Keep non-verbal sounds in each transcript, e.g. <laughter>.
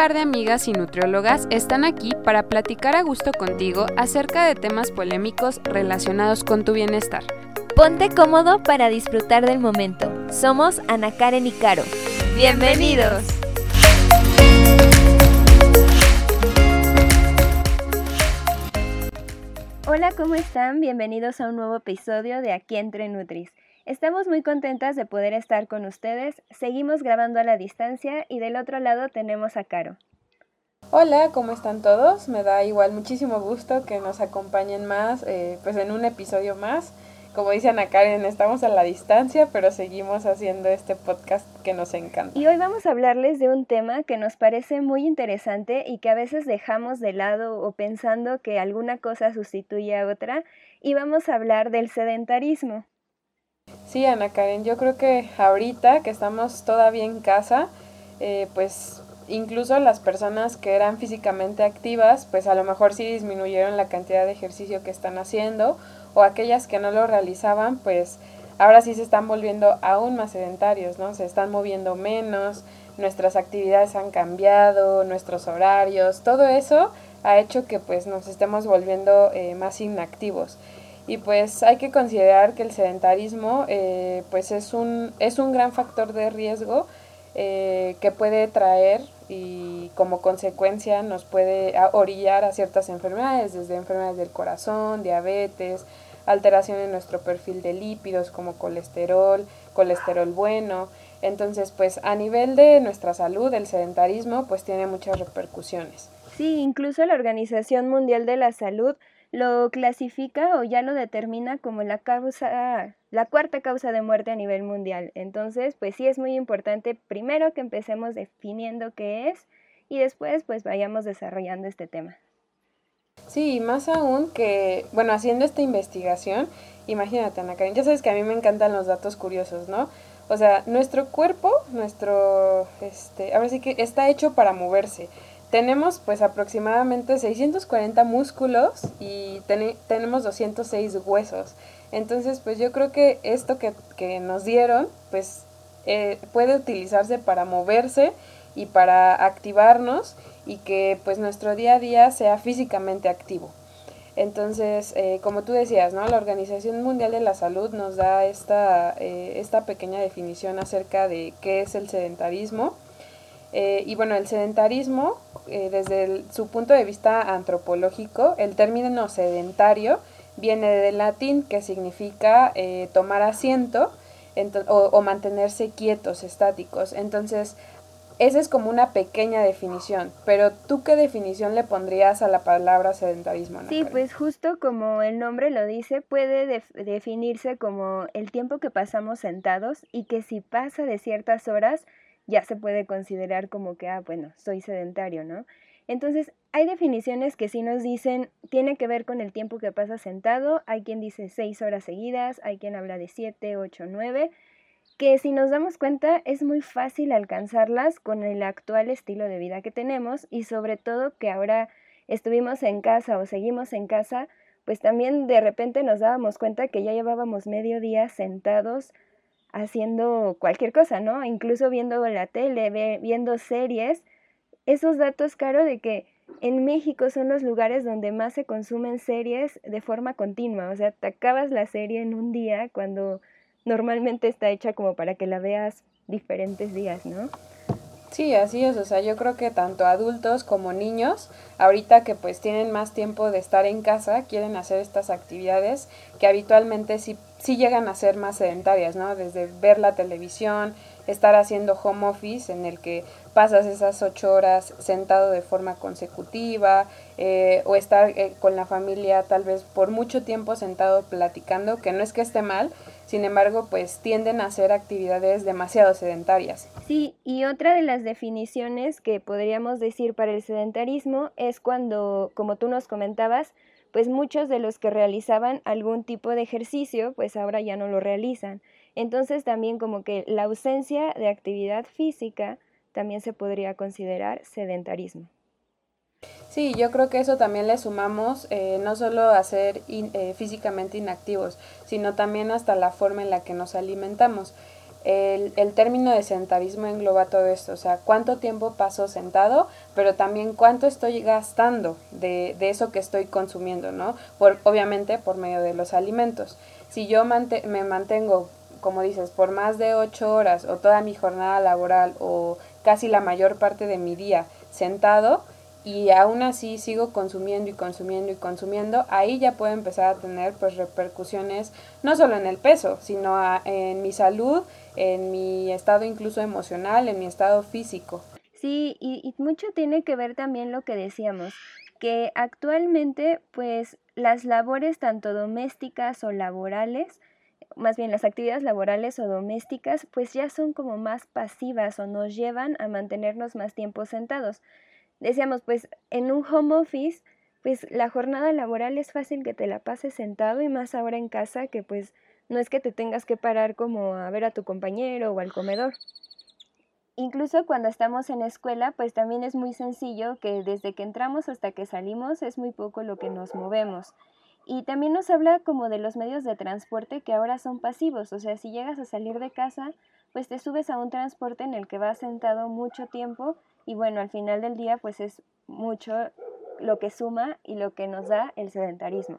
par de amigas y nutriólogas están aquí para platicar a gusto contigo acerca de temas polémicos relacionados con tu bienestar. Ponte cómodo para disfrutar del momento. Somos Ana Karen y Caro. ¡Bienvenidos! Hola, ¿cómo están? Bienvenidos a un nuevo episodio de Aquí entre Nutris. Estamos muy contentas de poder estar con ustedes. Seguimos grabando a la distancia y del otro lado tenemos a Caro. Hola, ¿cómo están todos? Me da igual muchísimo gusto que nos acompañen más, eh, pues en un episodio más. Como dice Ana Karen, estamos a la distancia, pero seguimos haciendo este podcast que nos encanta. Y hoy vamos a hablarles de un tema que nos parece muy interesante y que a veces dejamos de lado o pensando que alguna cosa sustituye a otra. Y vamos a hablar del sedentarismo. Sí, Ana Karen, yo creo que ahorita que estamos todavía en casa, eh, pues incluso las personas que eran físicamente activas, pues a lo mejor sí disminuyeron la cantidad de ejercicio que están haciendo o aquellas que no lo realizaban, pues ahora sí se están volviendo aún más sedentarios, ¿no? Se están moviendo menos, nuestras actividades han cambiado, nuestros horarios, todo eso ha hecho que pues nos estemos volviendo eh, más inactivos. Y pues hay que considerar que el sedentarismo eh, pues es un, es un gran factor de riesgo eh, que puede traer y como consecuencia nos puede orillar a ciertas enfermedades, desde enfermedades del corazón, diabetes, alteración en nuestro perfil de lípidos como colesterol, colesterol bueno. Entonces, pues a nivel de nuestra salud, el sedentarismo pues tiene muchas repercusiones. Sí, incluso la Organización Mundial de la Salud lo clasifica o ya lo determina como la causa, la cuarta causa de muerte a nivel mundial. Entonces, pues sí es muy importante primero que empecemos definiendo qué es y después pues vayamos desarrollando este tema. Sí, más aún que, bueno, haciendo esta investigación, imagínate Ana Karen, ya sabes que a mí me encantan los datos curiosos, ¿no? O sea, nuestro cuerpo, nuestro, este, ahora sí que está hecho para moverse. Tenemos pues aproximadamente 640 músculos y tenemos 206 huesos. Entonces pues yo creo que esto que, nos dieron pues eh, puede utilizarse para moverse y para activarnos y que pues nuestro día a día sea físicamente activo. Entonces, eh, como tú decías, ¿no? La Organización Mundial de la Salud nos da esta, eh, esta pequeña definición acerca de qué es el sedentarismo eh, y bueno, el sedentarismo, eh, desde su punto de vista antropológico, el término sedentario viene del latín que significa eh, tomar asiento o, mantenerse quietos, estáticos. Entonces, esa es como una pequeña definición, pero ¿tú qué definición le pondrías a la palabra sedentarismo? Sí, pues justo como el nombre lo dice, puede definirse como el tiempo que pasamos sentados y que si pasa de ciertas horas, ya se puede considerar como que, ah, bueno, soy sedentario, ¿no? Entonces, hay definiciones que sí nos dicen, tiene que ver con el tiempo que pasa sentado, hay quien dice seis horas seguidas, hay quien habla de siete, ocho, nueve, que si nos damos cuenta es muy fácil alcanzarlas con el actual estilo de vida que tenemos y sobre todo que ahora estuvimos en casa o seguimos en casa, pues también de repente nos dábamos cuenta que ya llevábamos medio día sentados haciendo cualquier cosa, ¿no? Incluso viendo la tele, viendo series. Esos datos, Caro, de que en México son los lugares donde más se consumen series de forma continua. O sea, te acabas la serie en un día cuando normalmente está hecha como para que la veas diferentes días, ¿no? Sí, así es, o sea, yo creo que tanto adultos como niños, ahorita que pues tienen más tiempo de estar en casa, quieren hacer estas actividades que habitualmente sí, sí llegan a ser más sedentarias, ¿no? Desde ver la televisión, estar haciendo home office en el que pasas esas ocho horas sentado de forma consecutiva eh, o estar eh, con la familia tal vez por mucho tiempo sentado platicando, que no es que esté mal, sin embargo, pues tienden a hacer actividades demasiado sedentarias. Sí, y otra de las definiciones que podríamos decir para el sedentarismo es cuando, como tú nos comentabas, pues muchos de los que realizaban algún tipo de ejercicio, pues ahora ya no lo realizan. Entonces también como que la ausencia de actividad física también se podría considerar sedentarismo. Sí, yo creo que eso también le sumamos eh, no solo a ser eh, físicamente inactivos, sino también hasta la forma en la que nos alimentamos. El, el, término de sentavismo engloba todo esto, o sea, cuánto tiempo paso sentado, pero también cuánto estoy gastando de, de eso que estoy consumiendo, ¿no? Por, obviamente por medio de los alimentos. Si yo me mantengo, como dices, por más de ocho horas o toda mi jornada laboral o casi la mayor parte de mi día sentado, y aún así sigo consumiendo y consumiendo y consumiendo, ahí ya puedo empezar a tener pues repercusiones no solo en el peso, sino en mi salud, en mi estado incluso emocional, en mi estado físico. Sí, y, y mucho tiene que ver también lo que decíamos, que actualmente pues las labores tanto domésticas o laborales, más bien las actividades laborales o domésticas, pues ya son como más pasivas o nos llevan a mantenernos más tiempo sentados decíamos, pues en un home office, pues la jornada laboral es fácil que te la pases sentado y más ahora en casa que pues no es que te tengas que parar como a ver a tu compañero o al comedor. Incluso cuando estamos en escuela, pues también es muy sencillo que desde que entramos hasta que salimos es muy poco lo que nos movemos. Y también nos habla como de los medios de transporte que ahora son pasivos, o sea, si llegas a salir de casa, pues te subes a un transporte en el que vas sentado mucho tiempo y bueno, al final del día pues es mucho lo que suma y lo que nos da el sedentarismo.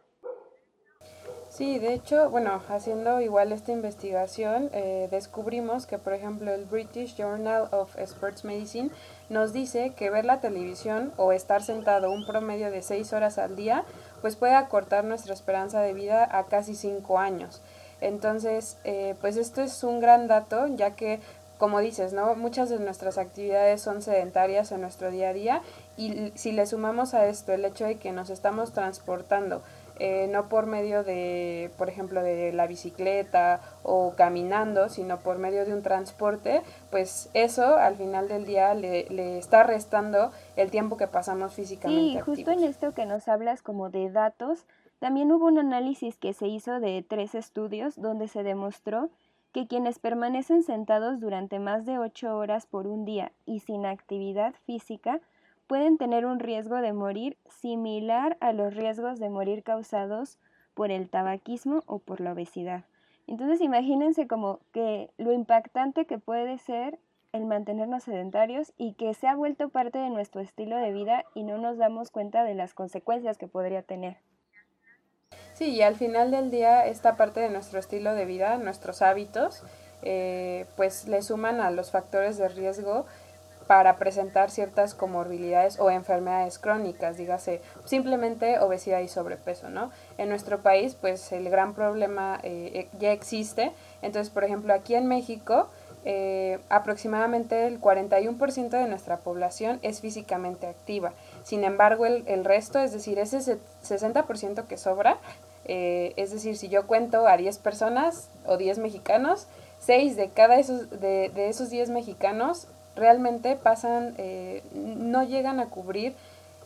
Sí, de hecho, bueno, haciendo igual esta investigación, eh, descubrimos que, por ejemplo, el British Journal of Sports Medicine nos dice que ver la televisión o estar sentado un promedio de seis horas al día, pues puede acortar nuestra esperanza de vida a casi cinco años. Entonces, eh, pues esto es un gran dato, ya que como dices, ¿no? Muchas de nuestras actividades son sedentarias en nuestro día a día y si le sumamos a esto el hecho de que nos estamos transportando, eh, no por medio de, por ejemplo, de la bicicleta o caminando, sino por medio de un transporte, pues eso al final del día le, le está restando el tiempo que pasamos físicamente. Sí, justo en esto que nos hablas como de datos, también hubo un análisis que se hizo de tres estudios donde se demostró que quienes permanecen sentados durante más de ocho horas por un día y sin actividad física pueden tener un riesgo de morir similar a los riesgos de morir causados por el tabaquismo o por la obesidad. Entonces imagínense como que lo impactante que puede ser el mantenernos sedentarios y que se ha vuelto parte de nuestro estilo de vida y no nos damos cuenta de las consecuencias que podría tener. Sí, y al final del día esta parte de nuestro estilo de vida, nuestros hábitos, eh, pues le suman a los factores de riesgo para presentar ciertas comorbilidades o enfermedades crónicas, dígase simplemente obesidad y sobrepeso, ¿no? En nuestro país, pues el gran problema eh, eh, ya existe. Entonces, por ejemplo, aquí en México, aproximadamente el 41% de nuestra población es físicamente activa. Sin embargo, el, el resto, es decir, ese 60% que sobra, eh, es decir, si yo cuento a 10 personas o 10 mexicanos, 6 de cada esos, de, de esos 10 mexicanos realmente pasan, eh, no llegan a cubrir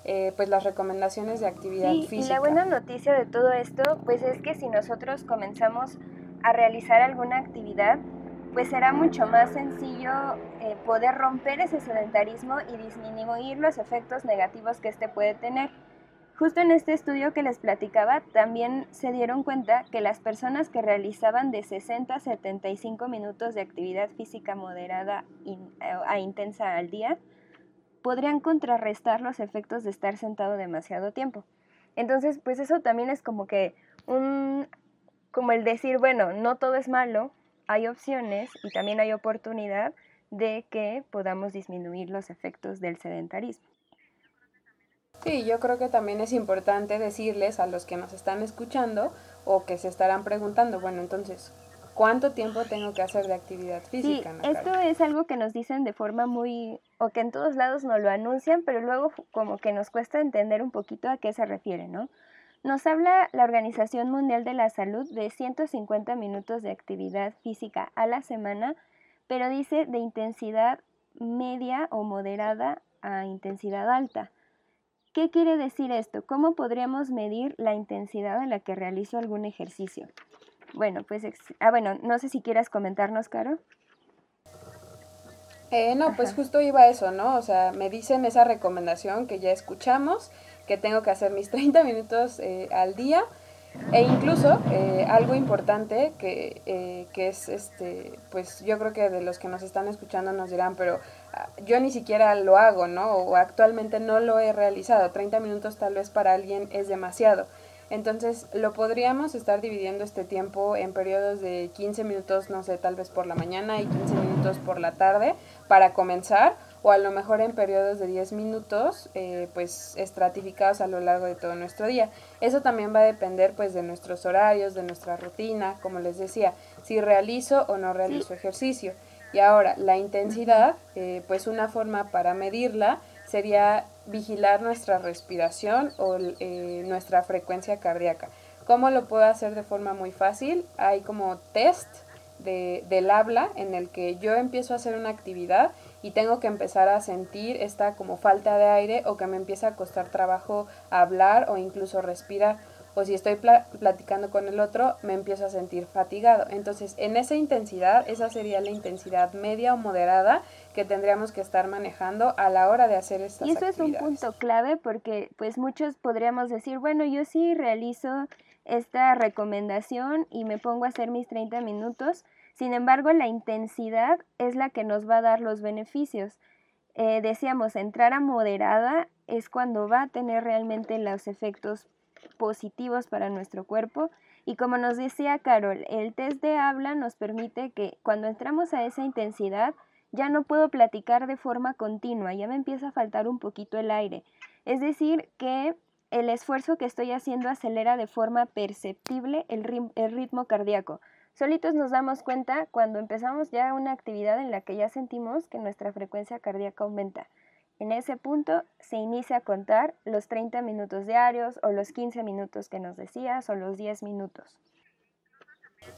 eh, pues las recomendaciones de actividad física. Y la buena noticia de todo esto, pues es que si nosotros comenzamos a realizar alguna actividad, pues será mucho más sencillo poder romper ese sedentarismo y disminuir los efectos negativos que este puede tener. Justo en este estudio que les platicaba, también se dieron cuenta que las personas que realizaban de 60 a 75 minutos de actividad física moderada eh, a intensa al día, podrían contrarrestar los efectos de estar sentado demasiado tiempo. Entonces, pues eso también es como que un, como el decir, bueno, no todo es malo, hay opciones y también hay oportunidad de que podamos disminuir los efectos del sedentarismo. Sí, yo creo que también es importante decirles a los que nos están escuchando o que se estarán preguntando, bueno, entonces, ¿cuánto tiempo tengo que hacer de actividad física? Sí, esto es algo que nos dicen de forma muy, o que en todos lados nos lo anuncian, pero luego como que nos cuesta entender un poquito a qué se refiere, ¿no? Nos habla la Organización Mundial de la Salud de 150 minutos de actividad física a la semana, pero dice de intensidad media o moderada a intensidad alta. ¿Qué quiere decir esto? ¿Cómo podríamos medir la intensidad a la que realizo algún ejercicio? Bueno, pues, ah, bueno, no sé si quieras comentarnos, Caro. Eh, no, pues justo iba a eso, ¿no? O sea, me dicen esa recomendación que ya escuchamos, que tengo que hacer mis <laughs> 30 minutos eh, al día. E incluso eh, algo importante que, eh, que, es, este, pues yo creo que de los que nos están escuchando nos dirán, pero yo ni siquiera lo hago, ¿no? O actualmente no lo he realizado. 30 minutos tal vez para alguien es demasiado. Entonces, lo podríamos estar dividiendo este tiempo en periodos de 15 minutos, no sé, tal vez por la mañana y 15 minutos por la tarde para comenzar, o a lo mejor en periodos de 10 minutos, eh, pues estratificados a lo largo de todo nuestro día. Eso también va a depender pues de nuestros horarios, de nuestra rutina, como les decía, si realizo o no realizo ejercicio. Y ahora, la intensidad, eh, pues una forma para medirla sería vigilar nuestra respiración o eh, nuestra frecuencia cardíaca. ¿Cómo lo puedo hacer de forma muy fácil? Hay como test de, del habla en el que yo empiezo a hacer una actividad y tengo que empezar a sentir esta como falta de aire o que me empieza a costar trabajo hablar o incluso respirar o si estoy platicando con el otro, me empiezo a sentir fatigado. Entonces, en esa intensidad, esa sería la intensidad media o moderada que tendríamos que estar manejando a la hora de hacer estas Y eso es un punto clave porque pues muchos podríamos decir, bueno, yo sí realizo esta recomendación y me pongo a hacer mis 30 minutos. Sin embargo, la intensidad es la que nos va a dar los beneficios. Eh, decíamos, entrar a moderada es cuando va a tener realmente los efectos positivos para nuestro cuerpo. Y como nos decía Carol, el test de habla nos permite que cuando entramos a esa intensidad ya no puedo platicar de forma continua, ya me empieza a faltar un poquito el aire. Es decir, que el esfuerzo que estoy haciendo acelera de forma perceptible el, ritmo cardíaco. Solitos nos damos cuenta cuando empezamos ya una actividad en la que ya sentimos que nuestra frecuencia cardíaca aumenta. En ese punto se inicia a contar los 30 minutos diarios o los 15 minutos que nos decías o los 10 minutos.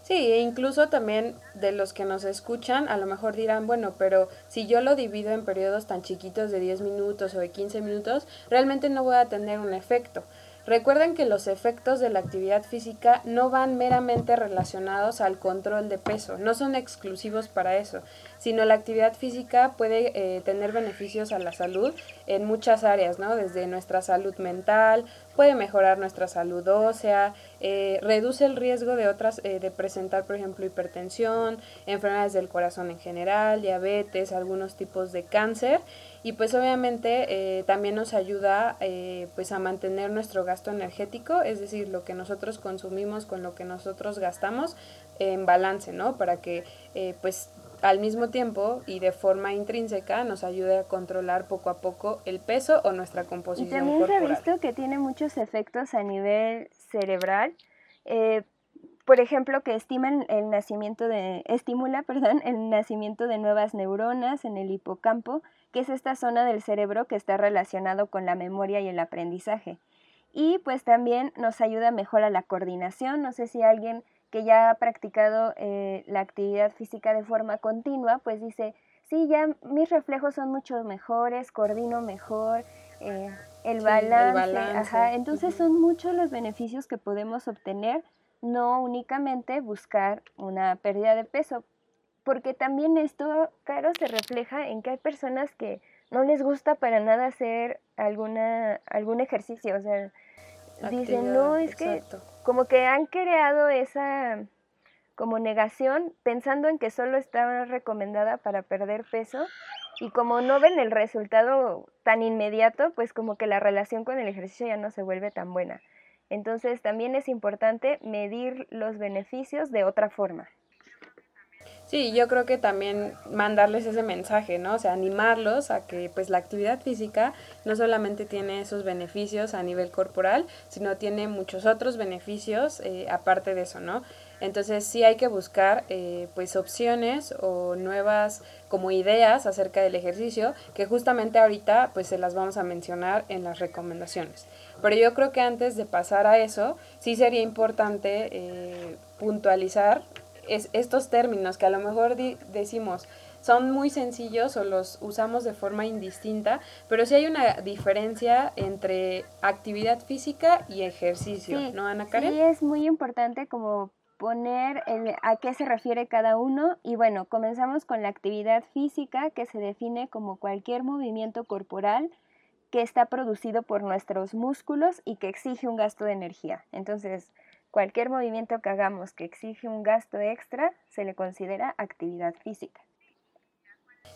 Sí, e incluso también de los que nos escuchan, a lo mejor dirán, bueno, pero si yo lo divido en periodos tan chiquitos de 10 minutos o de 15 minutos, realmente no voy a tener un efecto. Recuerden que los efectos de la actividad física no van meramente relacionados al control de peso, no son exclusivos para eso, sino la actividad física puede eh, tener beneficios a la salud en muchas áreas, ¿no? Desde nuestra salud mental, puede mejorar nuestra salud ósea, eh, reduce el riesgo de otras, eh, de presentar, por ejemplo, hipertensión, enfermedades del corazón en general, diabetes, algunos tipos de cáncer y pues obviamente eh, también nos ayuda pues a mantener nuestro gasto energético, es decir, lo que nosotros consumimos con lo que nosotros gastamos en balance, ¿no? Para que pues al mismo tiempo y de forma intrínseca nos ayude a controlar poco a poco el peso o nuestra composición. Y también se ha visto que tiene muchos efectos a nivel cerebral. por ejemplo, que estiman el nacimiento de, estimula <laughs> perdón, el nacimiento de nuevas neuronas en el hipocampo, que es esta zona del cerebro que está relacionado con la memoria y el aprendizaje. Y pues también nos ayuda mejor a la coordinación. No sé si alguien que ya ha practicado eh, la actividad física de forma continua, pues dice, sí, ya mis reflejos son mucho mejores, coordino mejor, eh, el, balance, Ajá. entonces son muchos los beneficios que podemos obtener, no únicamente buscar una pérdida de peso, porque también esto, claro, se refleja en que hay personas que no les gusta para nada hacer alguna, algún ejercicio, o sea, dicen, no, es que como que han creado esa como negación pensando en que solo está recomendada para perder peso y como no ven el resultado tan inmediato, pues como que la relación con el ejercicio ya no se vuelve tan buena. Entonces también es importante medir los beneficios de otra forma. Sí, yo creo que también mandarles ese mensaje, ¿no? O sea, animarlos a que pues la actividad física no solamente tiene esos beneficios a nivel corporal, sino tiene muchos otros beneficios eh, aparte de eso, ¿no? Entonces sí hay que buscar eh, pues opciones o nuevas como ideas acerca del ejercicio que justamente ahorita pues se las vamos a mencionar en las recomendaciones. Pero yo creo que antes de pasar a eso sí sería importante eh, puntualizar es, estos términos que a lo mejor decimos son muy sencillos o los usamos de forma indistinta, pero sí hay una diferencia entre actividad física y ejercicio, ¿no, Ana Karen? Sí, es muy importante como poner a qué se refiere cada uno y bueno, comenzamos con la actividad física que se define como cualquier movimiento corporal que está producido por nuestros músculos y que exige un gasto de energía. Entonces, cualquier movimiento que hagamos que exige un gasto extra se le considera actividad física.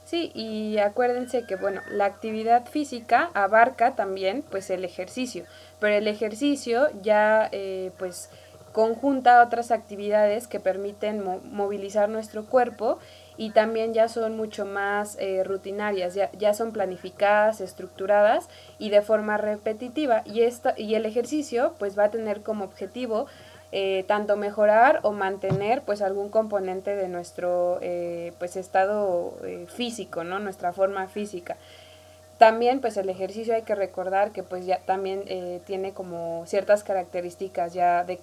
Sí, y acuérdense que bueno, la actividad física abarca también pues el ejercicio, pero el ejercicio ya eh, pues conjunta otras actividades que permiten movilizar nuestro cuerpo y también ya son mucho más eh, rutinarias, ya, ya, son planificadas, estructuradas y de forma repetitiva. Y, esta, y el ejercicio pues va a tener como objetivo eh, tanto mejorar o mantener pues algún componente de nuestro eh, pues estado físico, ¿no? Nuestra forma física. También pues el ejercicio hay que recordar que pues ya también tiene como ciertas características ya de,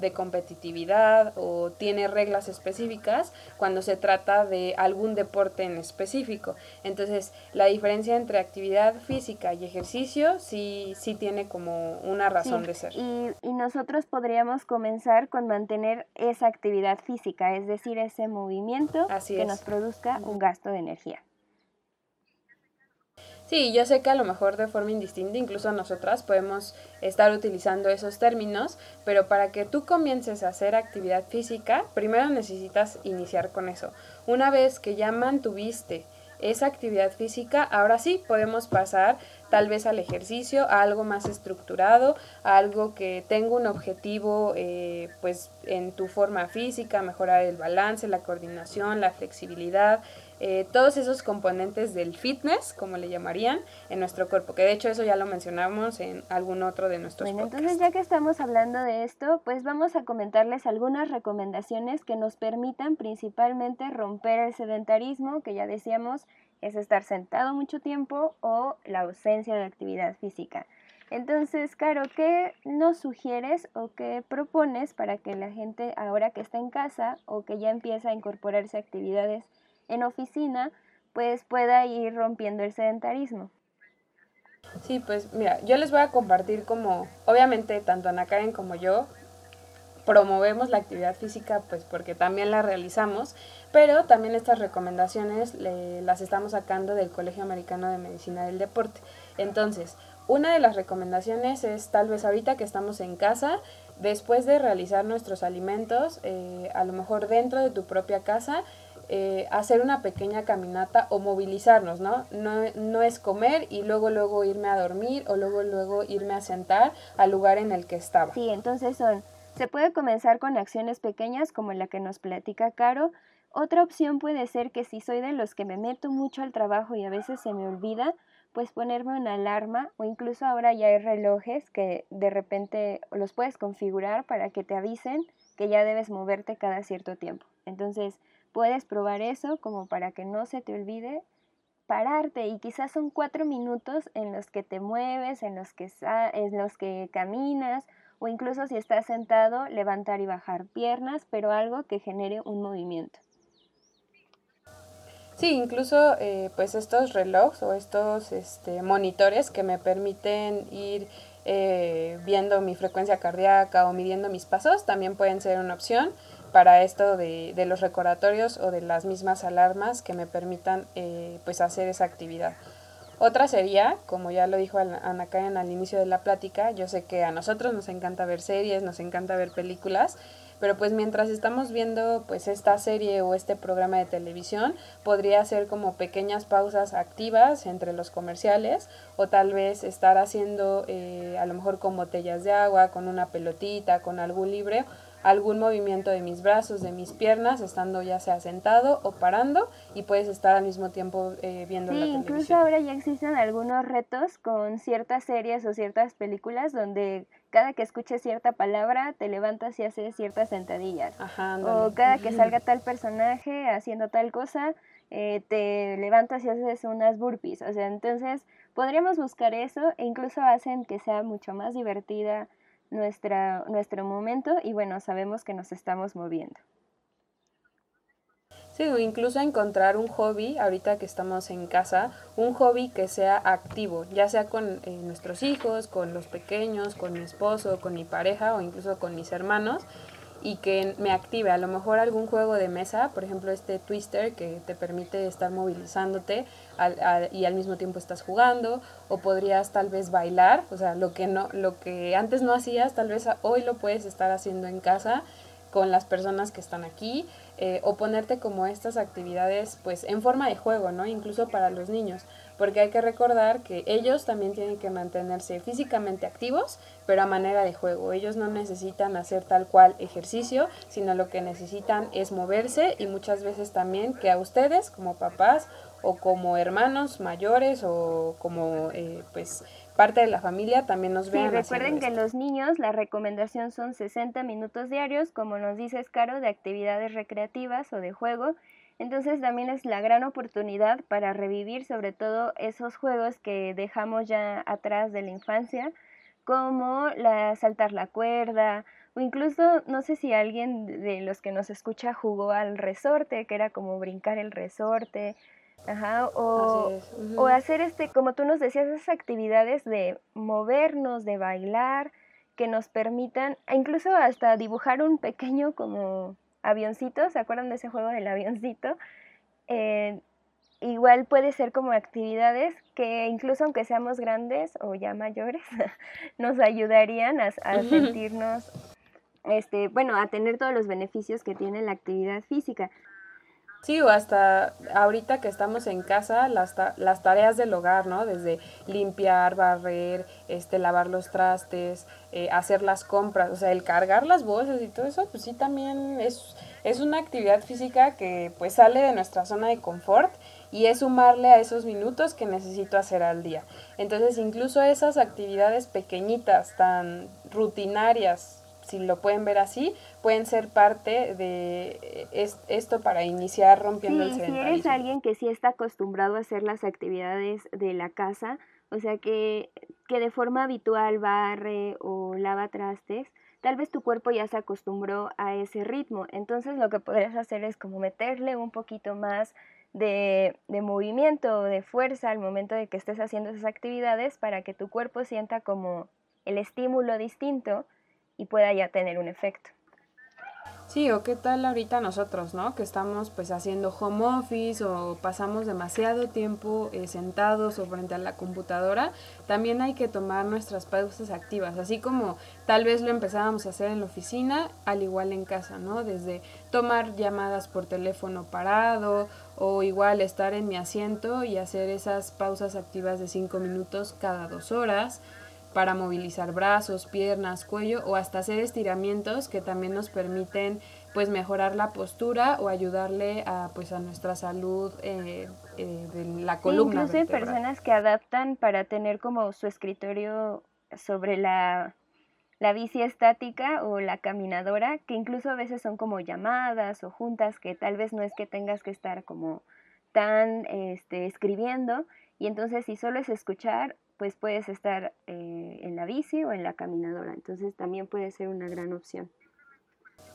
de competitividad o tiene reglas específicas cuando se trata de algún deporte en específico. Entonces, la diferencia entre actividad física y ejercicio sí, sí tiene como una razón de ser. Y, y nosotros podríamos comenzar con mantener esa actividad física, es decir, ese movimiento que nos produzca un gasto de energía. Sí, yo sé que a lo mejor de forma indistinta, incluso nosotras podemos estar utilizando esos términos, pero para que tú comiences a hacer actividad física, primero necesitas iniciar con eso. Una vez que ya mantuviste esa actividad física, ahora sí podemos pasar tal vez al ejercicio, a algo más estructurado, a algo que tenga un objetivo eh, pues en tu forma física, mejorar el balance, la coordinación, la flexibilidad, eh, todos esos componentes del fitness, como le llamarían, en nuestro cuerpo, que de hecho eso ya lo mencionamos en algún otro de nuestros bueno, Entonces ya que estamos hablando de esto, pues vamos a comentarles algunas recomendaciones que nos permitan principalmente romper el sedentarismo, que ya decíamos es estar sentado mucho tiempo o la ausencia de actividad física. Entonces, Caro, ¿qué nos sugieres o qué propones para que la gente ahora que está en casa o que ya empieza a incorporarse a actividades en oficina, pues pueda ir rompiendo el sedentarismo. Sí, pues mira, yo les voy a compartir como, obviamente, tanto Ana Karen como yo promovemos la actividad física, pues porque también la realizamos, pero también estas recomendaciones las estamos sacando del Colegio Americano de Medicina del Deporte. Entonces, una de las recomendaciones es tal vez ahorita que estamos en casa, después de realizar nuestros alimentos, eh, a lo mejor dentro de tu propia casa, eh, hacer una pequeña caminata o movilizarnos, ¿no? ¿no? No es comer y luego luego irme a dormir o luego luego irme a sentar al lugar en el que estaba. Sí, entonces son, se puede comenzar con acciones pequeñas como la que nos platica Caro. Otra opción puede ser que si soy de los que me meto mucho al trabajo y a veces se me olvida, pues ponerme una alarma o incluso ahora ya hay relojes que de repente los puedes configurar para que te avisen que ya debes moverte cada cierto tiempo. Entonces, Puedes probar eso como para que no se te olvide pararte y quizás son cuatro minutos en los que te mueves, en los que, en los que caminas o incluso si estás sentado levantar y bajar piernas, pero algo que genere un movimiento. Sí, incluso eh, pues estos relojes o estos este, monitores que me permiten ir eh, viendo mi frecuencia cardíaca o midiendo mis pasos también pueden ser una opción para esto de, de, los recordatorios o de las mismas alarmas que me permitan eh, pues hacer esa actividad. Otra sería, como ya lo dijo Ana Karen al inicio de la plática, yo sé que a nosotros nos encanta ver series, nos encanta ver películas, pero pues mientras estamos viendo pues esta serie o este programa de televisión, podría ser como pequeñas pausas activas entre los comerciales o tal vez estar haciendo eh, a lo mejor con botellas de agua, con una pelotita, con algún libre algún movimiento de mis brazos, de mis piernas, estando ya sea sentado o parando y puedes estar al mismo tiempo eh, viendo la televisión. incluso ahora ya existen algunos retos con ciertas series o ciertas películas donde cada que escuches cierta palabra te levantas y haces ciertas sentadillas. o cada que salga tal personaje haciendo tal cosa, eh, te levantas y haces unas burpees. O sea, entonces podríamos buscar eso e incluso hacen que sea mucho más divertida nuestra, nuestro momento y bueno, sabemos que nos estamos moviendo. Sí, incluso encontrar un hobby, ahorita que estamos en casa, un hobby que sea activo, ya sea con eh, nuestros hijos, con los pequeños, con mi esposo, con mi pareja o incluso con mis hermanos, y que me active. A lo mejor algún juego de mesa, por ejemplo este Twister que te permite estar movilizándote y al mismo tiempo estás jugando, o podrías tal vez bailar, o sea, lo que, no, lo que antes no hacías, tal vez hoy lo puedes estar haciendo en casa con las personas que están aquí eh, o ponerte como estas actividades pues en forma de juego, ¿no? Incluso para los niños, porque hay que recordar que ellos también tienen que mantenerse físicamente activos, pero a manera de juego. Ellos no necesitan hacer tal cual ejercicio, sino lo que necesitan es moverse y muchas veces también que a ustedes como papás o como hermanos mayores o como eh, pues parte de la familia también nos vean. Sí, recuerden que los niños la recomendación son 60 minutos diarios, como nos dice Caro, de actividades recreativas o de juego. Entonces también es la gran oportunidad para revivir sobre todo esos juegos que dejamos ya atrás de la infancia, como la saltar la cuerda, o incluso no sé si alguien de los que nos escucha jugó al resorte, que era como brincar el resorte, Ajá, o, o hacer este, como tú nos decías, esas actividades de movernos, de bailar, que nos permitan, e incluso hasta dibujar un pequeño como avioncito, ¿se acuerdan de ese juego del avioncito? Eh, igual puede ser como actividades que incluso aunque seamos grandes o ya mayores, <laughs> nos ayudarían a, a <laughs> sentirnos, este, bueno, a tener todos los beneficios que tiene la actividad física. Sí, o hasta ahorita que estamos en casa, las, las tareas del hogar, ¿no? Desde limpiar, barrer, este, lavar los trastes, eh, hacer las compras, o sea, el cargar las bolsas y todo eso, pues sí también es, es una actividad física que pues sale de nuestra zona de confort y es sumarle a esos minutos que necesito hacer al día. Entonces, incluso esas actividades pequeñitas, tan rutinarias, si lo pueden ver así, pueden ser parte de esto para iniciar rompiendo el sedentarismo. Si eres alguien que sí está acostumbrado a hacer las actividades de la casa, o sea que, que de forma habitual barre o lava trastes, tal vez tu cuerpo ya se acostumbró a ese ritmo. Entonces lo que podrías hacer es como meterle un poquito más de, de movimiento o de fuerza al momento de que estés haciendo esas actividades para que tu cuerpo sienta como el estímulo distinto y pueda ya tener un efecto. Sí, o qué tal ahorita nosotros, ¿no? Que estamos pues haciendo home office o pasamos demasiado tiempo eh, sentados o frente a la computadora, también hay que tomar nuestras pausas activas, así como tal vez lo empezábamos a hacer en la oficina, al igual en casa, ¿no? Desde tomar llamadas por teléfono parado o igual estar en mi asiento y hacer esas pausas activas de cinco minutos cada dos horas para movilizar brazos, piernas, cuello o hasta hacer estiramientos que también nos permiten pues mejorar la postura o ayudarle a pues a nuestra salud eh, eh, de la columna. incluso hay personas que adaptan para tener como su escritorio sobre la, la bici estática o la caminadora, que incluso a veces son como llamadas o juntas que tal vez no es que tengas que estar como tan este, escribiendo y entonces si solo es escuchar pues puedes estar eh, en la bici o en la caminadora. Entonces también puede ser una gran opción.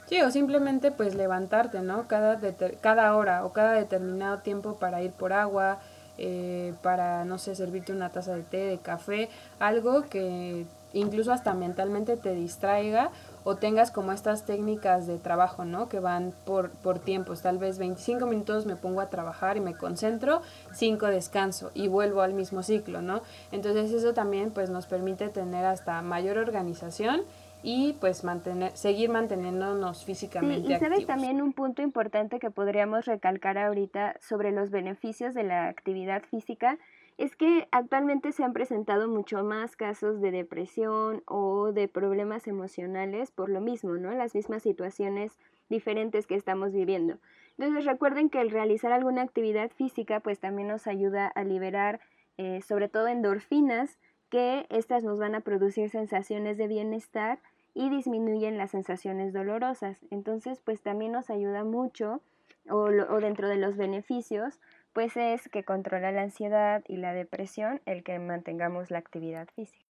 Sí, o simplemente pues levantarte, ¿no? Cada, cada hora o cada determinado tiempo para ir por agua, eh, para, no sé, servirte una taza de té, de café, algo que incluso hasta mentalmente te distraiga o tengas como estas técnicas de trabajo, ¿no? Que van por, por tiempos, tal vez 25 minutos me pongo a trabajar y me concentro, 5 descanso y vuelvo al mismo ciclo, ¿no? Entonces eso también pues nos permite tener hasta mayor organización y pues mantener, seguir manteniéndonos físicamente sí, y sabes también un punto importante que podríamos recalcar ahorita sobre los beneficios de la actividad física es que actualmente se han presentado mucho más casos de depresión o de problemas emocionales por lo mismo, ¿no? Las mismas situaciones diferentes que estamos viviendo. Entonces recuerden que el realizar alguna actividad física pues también nos ayuda a liberar eh, sobre todo endorfinas, que estas nos van a producir sensaciones de bienestar y disminuyen las sensaciones dolorosas. Entonces pues también nos ayuda mucho o, o dentro de los beneficios pues es que controla la ansiedad y la depresión el que mantengamos la actividad física.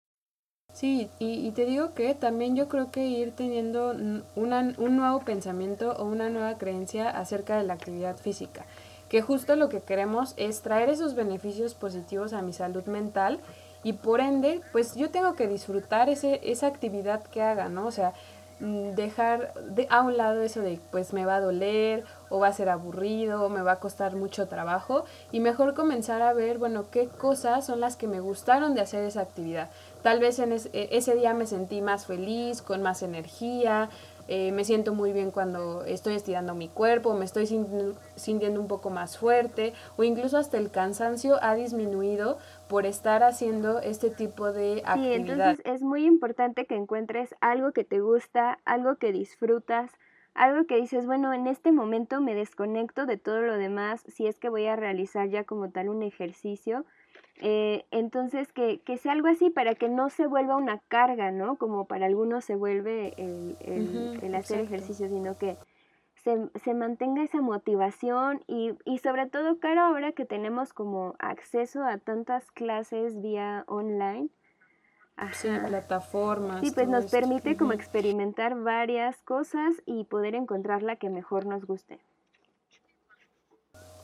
Sí, y, te digo que también yo creo que ir teniendo un nuevo pensamiento o una nueva creencia acerca de la actividad física, que justo lo que queremos es traer esos beneficios positivos a mi salud mental y por ende, pues yo tengo que disfrutar ese, esa actividad que haga, ¿no? O sea, mm, dejar de, a un lado eso de pues me va a doler o va a ser aburrido o me va a costar mucho trabajo y mejor comenzar a ver, bueno, qué cosas son las que me gustaron de hacer esa actividad. Tal vez en e, ese día me sentí más feliz, con más energía, eh, me siento muy bien cuando estoy estirando mi cuerpo, me estoy sintiendo un poco más fuerte o incluso hasta el cansancio ha disminuido por estar haciendo este tipo de actividad. Sí, entonces es muy importante que encuentres algo que te gusta, algo que disfrutas, algo que dices, bueno, en este momento me desconecto de todo lo demás, si es que voy a realizar ya como tal un ejercicio, eh, entonces, que, que, sea algo así para que no se vuelva una carga, ¿no? Como para algunos se vuelve el, el, hacer ejercicio, sino que se, se, mantenga esa motivación y, y sobre todo, claro, ahora que tenemos como acceso a tantas clases vía online. Sí, plataformas. Sí, pues nos permite como experimentar varias cosas y poder encontrar la que mejor nos guste.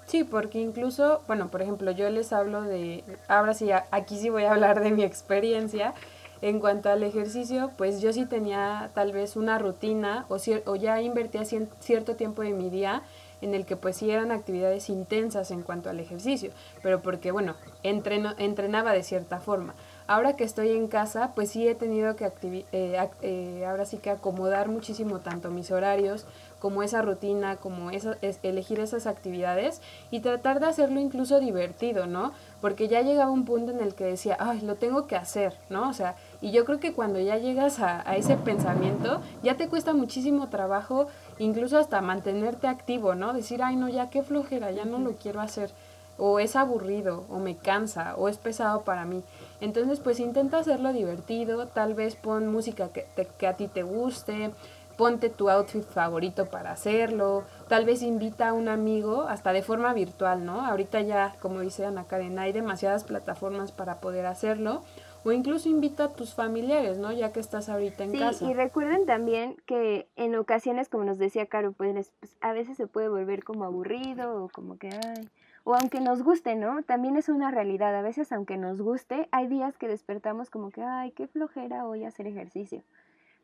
Sí, porque incluso, bueno, por ejemplo, yo les hablo de, ahora sí, aquí sí voy a hablar de mi experiencia. En cuanto al ejercicio, pues yo sí tenía tal vez una rutina o, o ya invertía cierto tiempo de mi día en el que pues sí eran actividades intensas en cuanto al ejercicio, pero porque bueno, entreno, entrenaba de cierta forma. Ahora que estoy en casa, pues sí he tenido que eh, eh, ahora sí que acomodar muchísimo tanto mis horarios como esa rutina, como esa, es, elegir esas actividades y tratar de hacerlo incluso divertido, ¿no? Porque ya llegaba un punto en el que decía, ay, lo tengo que hacer, ¿no? O sea, y yo creo que cuando ya llegas a, a ese pensamiento, ya te cuesta muchísimo trabajo, incluso hasta mantenerte activo, ¿no? Decir, ay, no, ya qué flojera, ya no lo quiero hacer o es aburrido, o me cansa, o es pesado para mí. Entonces, pues intenta hacerlo divertido, tal vez pon música que, que a ti te guste, ponte tu outfit favorito para hacerlo, tal vez invita a un amigo, hasta de forma virtual, ¿no? Ahorita ya, como dice Ana Karen, hay demasiadas plataformas para poder hacerlo, o incluso invita a tus familiares, ¿no? Ya que estás ahorita en casa. Sí, y recuerden también que en ocasiones, como nos decía Caro, pues, pues, a veces se puede volver como aburrido o como que, ay, o aunque nos guste, ¿no? También es una realidad. A veces, aunque nos guste, hay días que despertamos como que, ay, qué flojera hoy hacer ejercicio.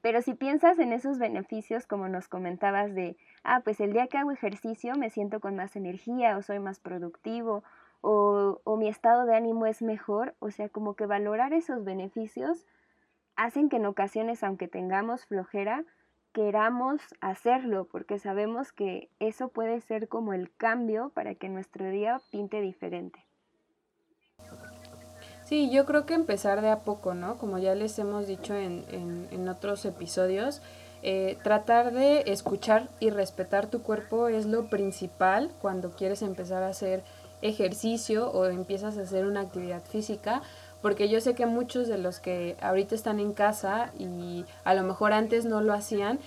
Pero si piensas en esos beneficios, como nos comentabas de, ah, pues el día que hago ejercicio me siento con más energía o soy más productivo o, o mi estado de ánimo es mejor, o sea, como que valorar esos beneficios hacen que en ocasiones, aunque tengamos flojera, queramos hacerlo, porque sabemos que eso puede ser como el cambio para que nuestro día pinte diferente. Sí, yo creo que empezar de a poco, ¿no? Como ya les hemos dicho en, en, otros episodios, eh, tratar de escuchar y respetar tu cuerpo es lo principal cuando quieres empezar a hacer ejercicio o empiezas a hacer una actividad física, porque yo sé que muchos de los que ahorita están en casa y a lo mejor antes no lo hacían,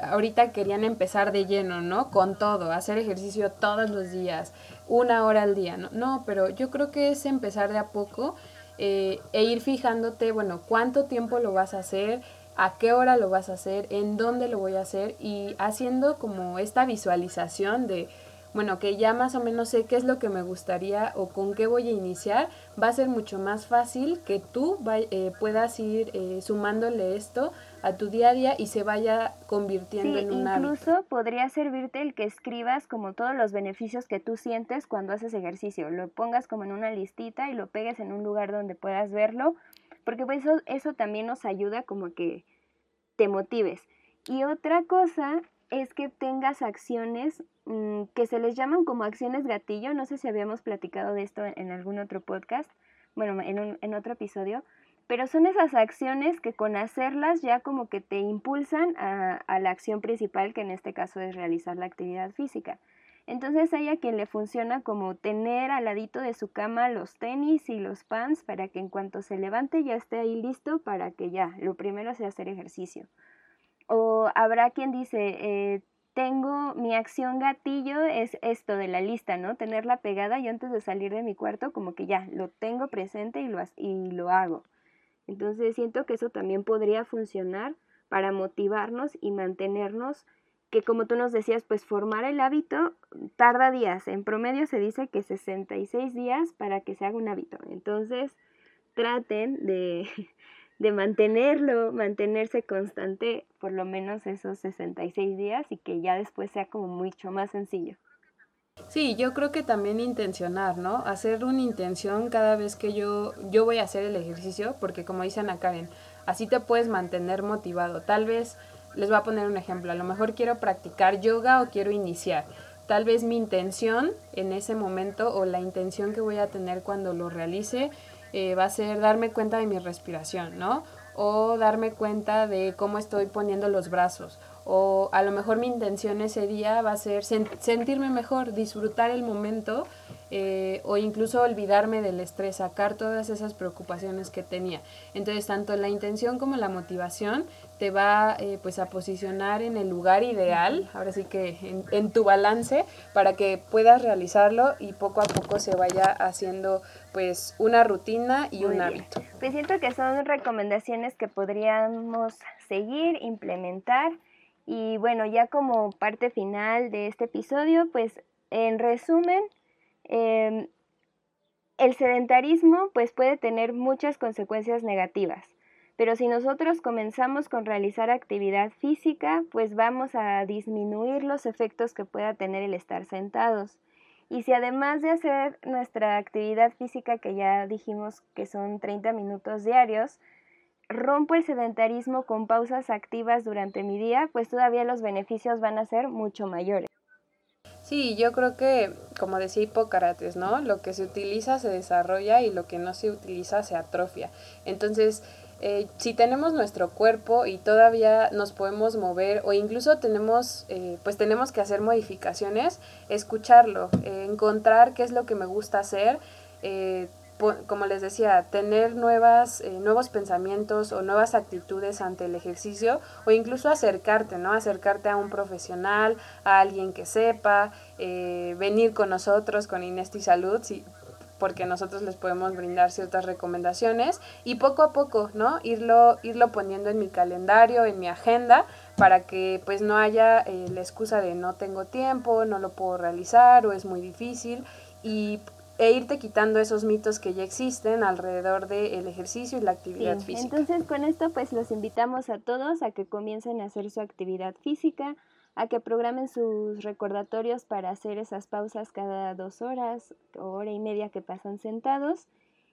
ahorita querían empezar de lleno, ¿no? Con todo, hacer ejercicio todos los días, una hora al día, ¿no? No, pero yo creo que es empezar de a poco eh, e ir fijándote, bueno, cuánto tiempo lo vas a hacer, a qué hora lo vas a hacer, en dónde lo voy a hacer y haciendo como esta visualización de bueno, que ya más o menos sé qué es lo que me gustaría o con qué voy a iniciar, va a ser mucho más fácil que tú eh, puedas ir eh, sumándole esto a tu día a día y se vaya convirtiendo en un incluso podría servirte el que escribas como todos los beneficios que tú sientes cuando haces ejercicio, lo pongas como en una listita y lo pegues en un lugar donde puedas verlo, porque pues eso, eso también nos ayuda como que te motives. Y otra cosa es que tengas acciones mm, que se les llaman como acciones gatillo. No sé si habíamos platicado de esto en algún otro podcast, bueno, en, un, en otro episodio, pero son esas acciones que con hacerlas ya como que te impulsan a, a, la acción principal, que en este caso es realizar la actividad física. Entonces hay a quien le funciona como tener al ladito de su cama los tenis y los pants para que en cuanto se levante ya esté ahí listo para que ya, lo primero sea hacer ejercicio. O habrá quien dice, eh, tengo mi acción gatillo es esto de la lista, ¿no? Tenerla pegada y antes de salir de mi cuarto como que ya lo tengo presente y lo, y lo hago. Entonces siento que eso también podría funcionar para motivarnos y mantenernos, que como tú nos decías, pues formar el hábito tarda días. En promedio se dice que 66 días para que se haga un hábito. Entonces traten de, <laughs> de mantenerlo, mantenerse constante por lo menos esos 66 días y que ya después sea como mucho más sencillo. Sí, yo creo que también intencionar, ¿no? Hacer una intención cada vez que yo, yo voy a hacer el ejercicio, porque como dice Ana Karen, así te puedes mantener motivado. Tal vez, les voy a poner un ejemplo, a lo mejor quiero practicar yoga o quiero iniciar. Tal vez mi intención en ese momento o la intención que voy a tener cuando lo realice eh, va a ser darme cuenta de mi respiración, ¿no? O darme cuenta de cómo estoy poniendo los brazos o a lo mejor mi intención ese día va a ser sentirme mejor, disfrutar el momento eh, o incluso olvidarme del estrés, sacar todas esas preocupaciones que tenía. Entonces, tanto la intención como la motivación te va eh, pues a posicionar en el lugar ideal, ahora sí que en, en, tu balance, para que puedas realizarlo y poco a poco se vaya haciendo pues una rutina y un hábito. Pues siento que son recomendaciones que podríamos seguir, implementar y bueno, ya como parte final de este episodio, pues en resumen, em, el sedentarismo pues puede tener muchas consecuencias negativas, pero si nosotros comenzamos con realizar actividad física, pues vamos a disminuir los efectos que pueda tener el estar sentados. Y si además de hacer nuestra actividad física, que ya dijimos que son 30 minutos diarios, rompo el sedentarismo con pausas activas durante mi día, pues todavía los beneficios van a ser mucho mayores. Sí, yo creo que, como decía Hipócrates, ¿no? Lo que se utiliza se desarrolla y lo que no se utiliza se atrofia. Entonces, eh, si tenemos nuestro cuerpo y todavía nos podemos mover o incluso tenemos, eh, pues tenemos que hacer modificaciones, escucharlo, eh, encontrar qué es lo que me gusta hacer, como les decía, tener nuevas, eh, nuevos pensamientos o nuevas actitudes ante el ejercicio o incluso acercarte, ¿no? Acercarte a un profesional, a alguien que sepa, eh, venir con nosotros, con Inesti Salud, sí, porque nosotros les podemos brindar ciertas recomendaciones y poco a poco, ¿no? Irlo, irlo poniendo en mi calendario, en mi agenda, para que pues no haya eh, la excusa de no tengo tiempo, no lo puedo realizar o es muy difícil y e irte quitando esos mitos que ya existen alrededor del ejercicio y la actividad física. Entonces con esto pues los invitamos a todos a que comiencen a hacer su actividad física, a que programen sus recordatorios para hacer esas pausas cada dos horas o hora y media que pasan sentados.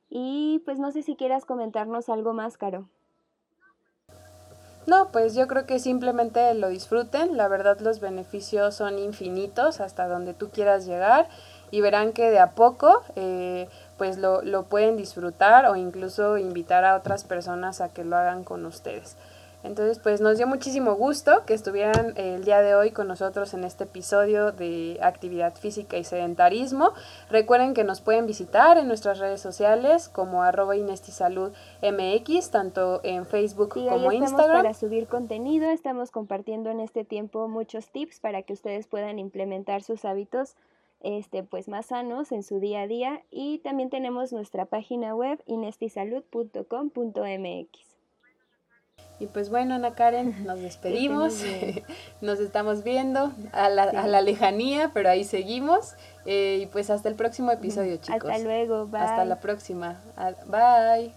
Y pues no sé si quieras comentarnos algo más, Caro. No, pues yo creo que simplemente lo disfruten. La verdad los beneficios son infinitos hasta donde tú quieras llegar y verán que de a poco eh, pues lo, lo pueden disfrutar o incluso invitar a otras personas a que lo hagan con ustedes. Entonces, pues nos dio muchísimo gusto que estuvieran el día de hoy con nosotros en este episodio de actividad física y sedentarismo. Recuerden que nos pueden visitar en nuestras redes sociales como arroba MX, tanto en Facebook como ahí Instagram. Para subir contenido, estamos compartiendo en este tiempo muchos tips para que ustedes puedan implementar sus hábitos este, pues más sanos en su día a día y también tenemos nuestra página web inestisalud.com.mx. Y pues bueno, Ana Karen, nos <laughs> despedimos, <laughs> nos estamos viendo a la, a la, lejanía, pero ahí seguimos. Eh, y pues hasta el próximo episodio, chicos. Hasta luego, bye. Hasta la próxima. Bye.